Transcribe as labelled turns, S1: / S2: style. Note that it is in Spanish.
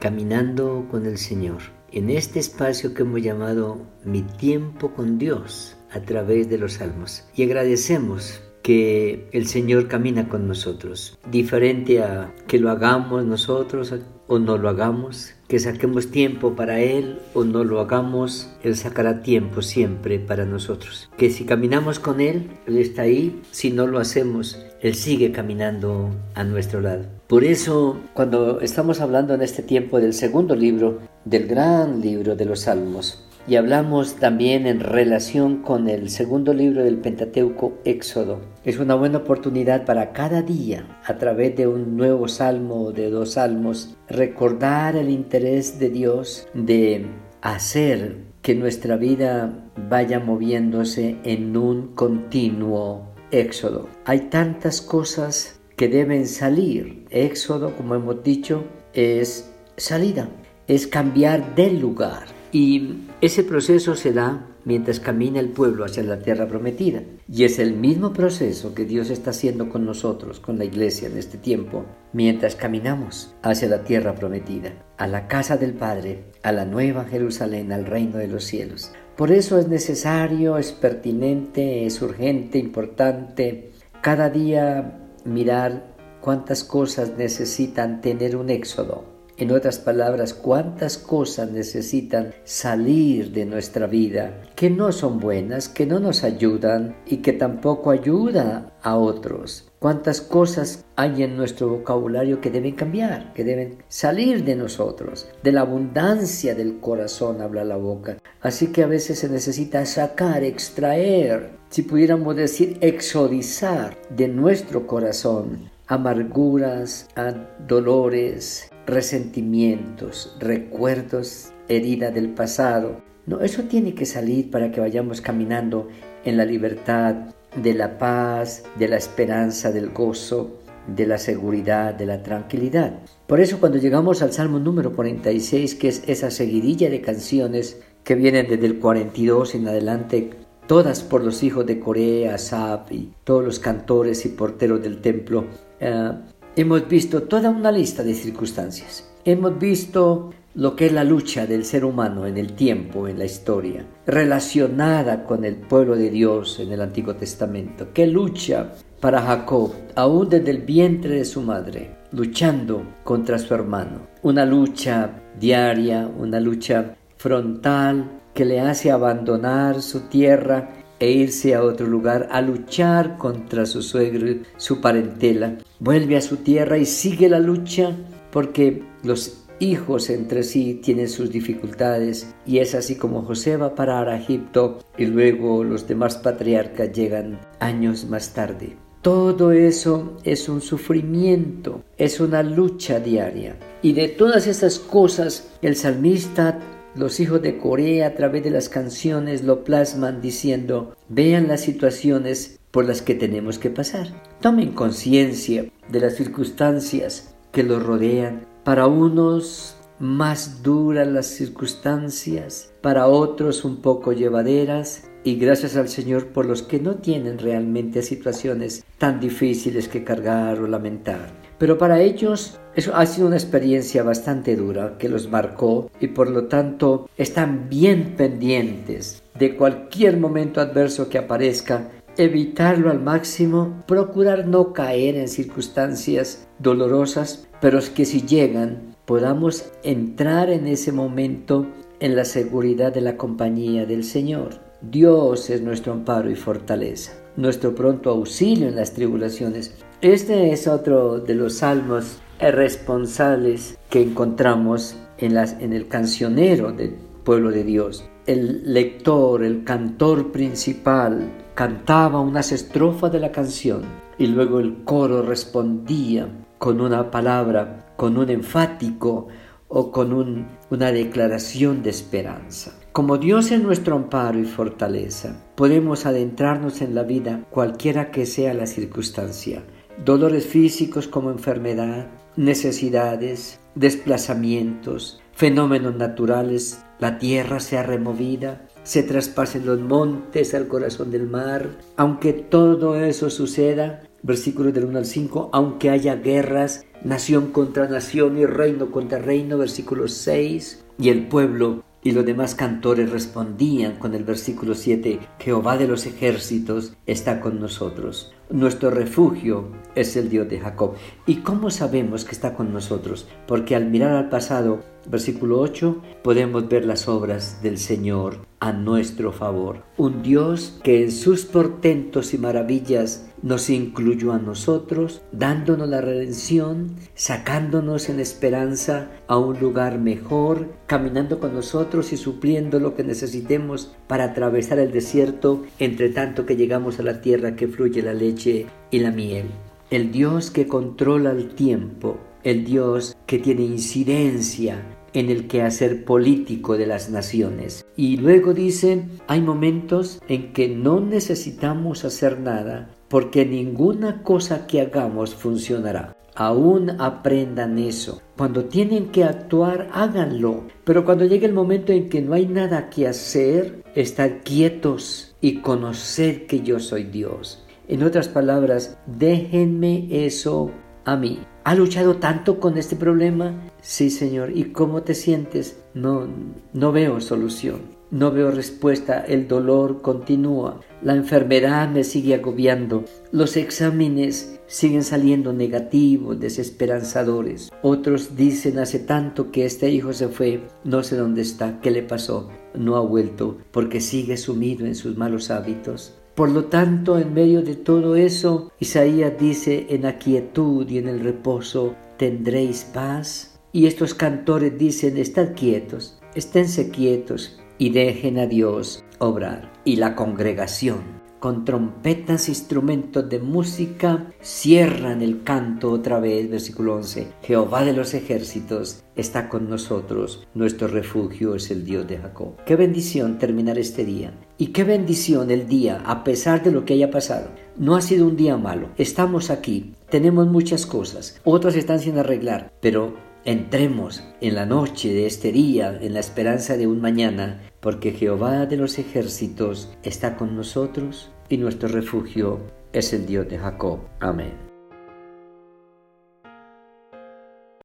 S1: caminando con el Señor, en este espacio que hemos llamado Mi tiempo con Dios a través de los salmos. Y agradecemos que el Señor camina con nosotros, diferente a que lo hagamos nosotros o no lo hagamos, que saquemos tiempo para Él o no lo hagamos, Él sacará tiempo siempre para nosotros. Que si caminamos con Él, Él está ahí, si no lo hacemos, Él sigue caminando a nuestro lado. Por eso, cuando estamos hablando en este tiempo del segundo libro, del gran libro de los Salmos, y hablamos también en relación con el segundo libro del Pentateuco, Éxodo. Es una buena oportunidad para cada día, a través de un nuevo salmo o de dos salmos, recordar el interés de Dios de hacer que nuestra vida vaya moviéndose en un continuo éxodo. Hay tantas cosas que deben salir. Éxodo, como hemos dicho, es salida, es cambiar del lugar y ese proceso se da mientras camina el pueblo hacia la tierra prometida. Y es el mismo proceso que Dios está haciendo con nosotros, con la iglesia en este tiempo, mientras caminamos hacia la tierra prometida, a la casa del Padre, a la nueva Jerusalén, al reino de los cielos. Por eso es necesario, es pertinente, es urgente, importante, cada día mirar cuántas cosas necesitan tener un éxodo en otras palabras, cuántas cosas necesitan salir de nuestra vida que no son buenas, que no nos ayudan y que tampoco ayuda a otros. Cuántas cosas hay en nuestro vocabulario que deben cambiar, que deben salir de nosotros. De la abundancia del corazón habla la boca. Así que a veces se necesita sacar, extraer, si pudiéramos decir, exodizar de nuestro corazón amarguras, dolores, resentimientos, recuerdos, herida del pasado. No, eso tiene que salir para que vayamos caminando en la libertad, de la paz, de la esperanza, del gozo, de la seguridad, de la tranquilidad. Por eso cuando llegamos al Salmo número 46, que es esa seguidilla de canciones que vienen desde el 42 en adelante, todas por los hijos de Corea, Asaf y todos los cantores y porteros del templo, eh, hemos visto toda una lista de circunstancias. Hemos visto lo que es la lucha del ser humano en el tiempo, en la historia, relacionada con el pueblo de Dios en el Antiguo Testamento. Qué lucha para Jacob, aún desde el vientre de su madre, luchando contra su hermano. Una lucha diaria, una lucha frontal que le hace abandonar su tierra e irse a otro lugar a luchar contra su suegro, su parentela. Vuelve a su tierra y sigue la lucha porque los hijos entre sí tienen sus dificultades y es así como José va a parar a Egipto y luego los demás patriarcas llegan años más tarde. Todo eso es un sufrimiento, es una lucha diaria. Y de todas esas cosas, el salmista los hijos de Corea a través de las canciones lo plasman diciendo, vean las situaciones por las que tenemos que pasar. Tomen conciencia de las circunstancias que los rodean. Para unos más duras las circunstancias, para otros un poco llevaderas, y gracias al Señor por los que no tienen realmente situaciones tan difíciles que cargar o lamentar. Pero para ellos eso ha sido una experiencia bastante dura que los marcó y por lo tanto están bien pendientes de cualquier momento adverso que aparezca, evitarlo al máximo, procurar no caer en circunstancias dolorosas, pero es que si llegan podamos entrar en ese momento en la seguridad de la compañía del Señor. Dios es nuestro amparo y fortaleza, nuestro pronto auxilio en las tribulaciones. Este es otro de los salmos responsables que encontramos en, las, en el cancionero del pueblo de Dios. El lector, el cantor principal, cantaba unas estrofas de la canción y luego el coro respondía con una palabra, con un enfático o con una declaración de esperanza. Como Dios es nuestro amparo y fortaleza, podemos adentrarnos en la vida cualquiera que sea la circunstancia dolores físicos como enfermedad, necesidades, desplazamientos, fenómenos naturales, la tierra sea removida, se traspasen los montes al corazón del mar. Aunque todo eso suceda, versículos del 1 al 5, aunque haya guerras, nación contra nación y reino contra reino, versículo 6, y el pueblo y los demás cantores respondían con el versículo 7, Jehová de los ejércitos está con nosotros. Nuestro refugio es el Dios de Jacob. ¿Y cómo sabemos que está con nosotros? Porque al mirar al pasado, versículo 8, podemos ver las obras del Señor a nuestro favor. Un Dios que en sus portentos y maravillas nos incluyó a nosotros, dándonos la redención, sacándonos en esperanza a un lugar mejor, caminando con nosotros y supliendo lo que necesitemos para atravesar el desierto, entre tanto que llegamos a la tierra que fluye la leche y la miel. El Dios que controla el tiempo, el Dios que tiene incidencia en el quehacer político de las naciones. Y luego dice, hay momentos en que no necesitamos hacer nada porque ninguna cosa que hagamos funcionará. Aún aprendan eso. Cuando tienen que actuar, háganlo. Pero cuando llegue el momento en que no hay nada que hacer, estar quietos y conocer que yo soy Dios. En otras palabras, déjenme eso a mí. ¿Ha luchado tanto con este problema? Sí, Señor. ¿Y cómo te sientes? No, no veo solución. No veo respuesta. El dolor continúa. La enfermedad me sigue agobiando. Los exámenes siguen saliendo negativos, desesperanzadores. Otros dicen hace tanto que este hijo se fue, no sé dónde está, qué le pasó, no ha vuelto porque sigue sumido en sus malos hábitos. Por lo tanto, en medio de todo eso, Isaías dice, en la quietud y en el reposo tendréis paz. Y estos cantores dicen, estad quietos, esténse quietos y dejen a Dios obrar. Y la congregación con trompetas, instrumentos de música, cierran el canto otra vez, versículo 11. Jehová de los ejércitos está con nosotros, nuestro refugio es el Dios de Jacob. Qué bendición terminar este día. Y qué bendición el día, a pesar de lo que haya pasado. No ha sido un día malo. Estamos aquí, tenemos muchas cosas, otras están sin arreglar, pero entremos en la noche de este día, en la esperanza de un mañana, porque Jehová de los ejércitos está con nosotros y nuestro refugio es el Dios de Jacob. Amén.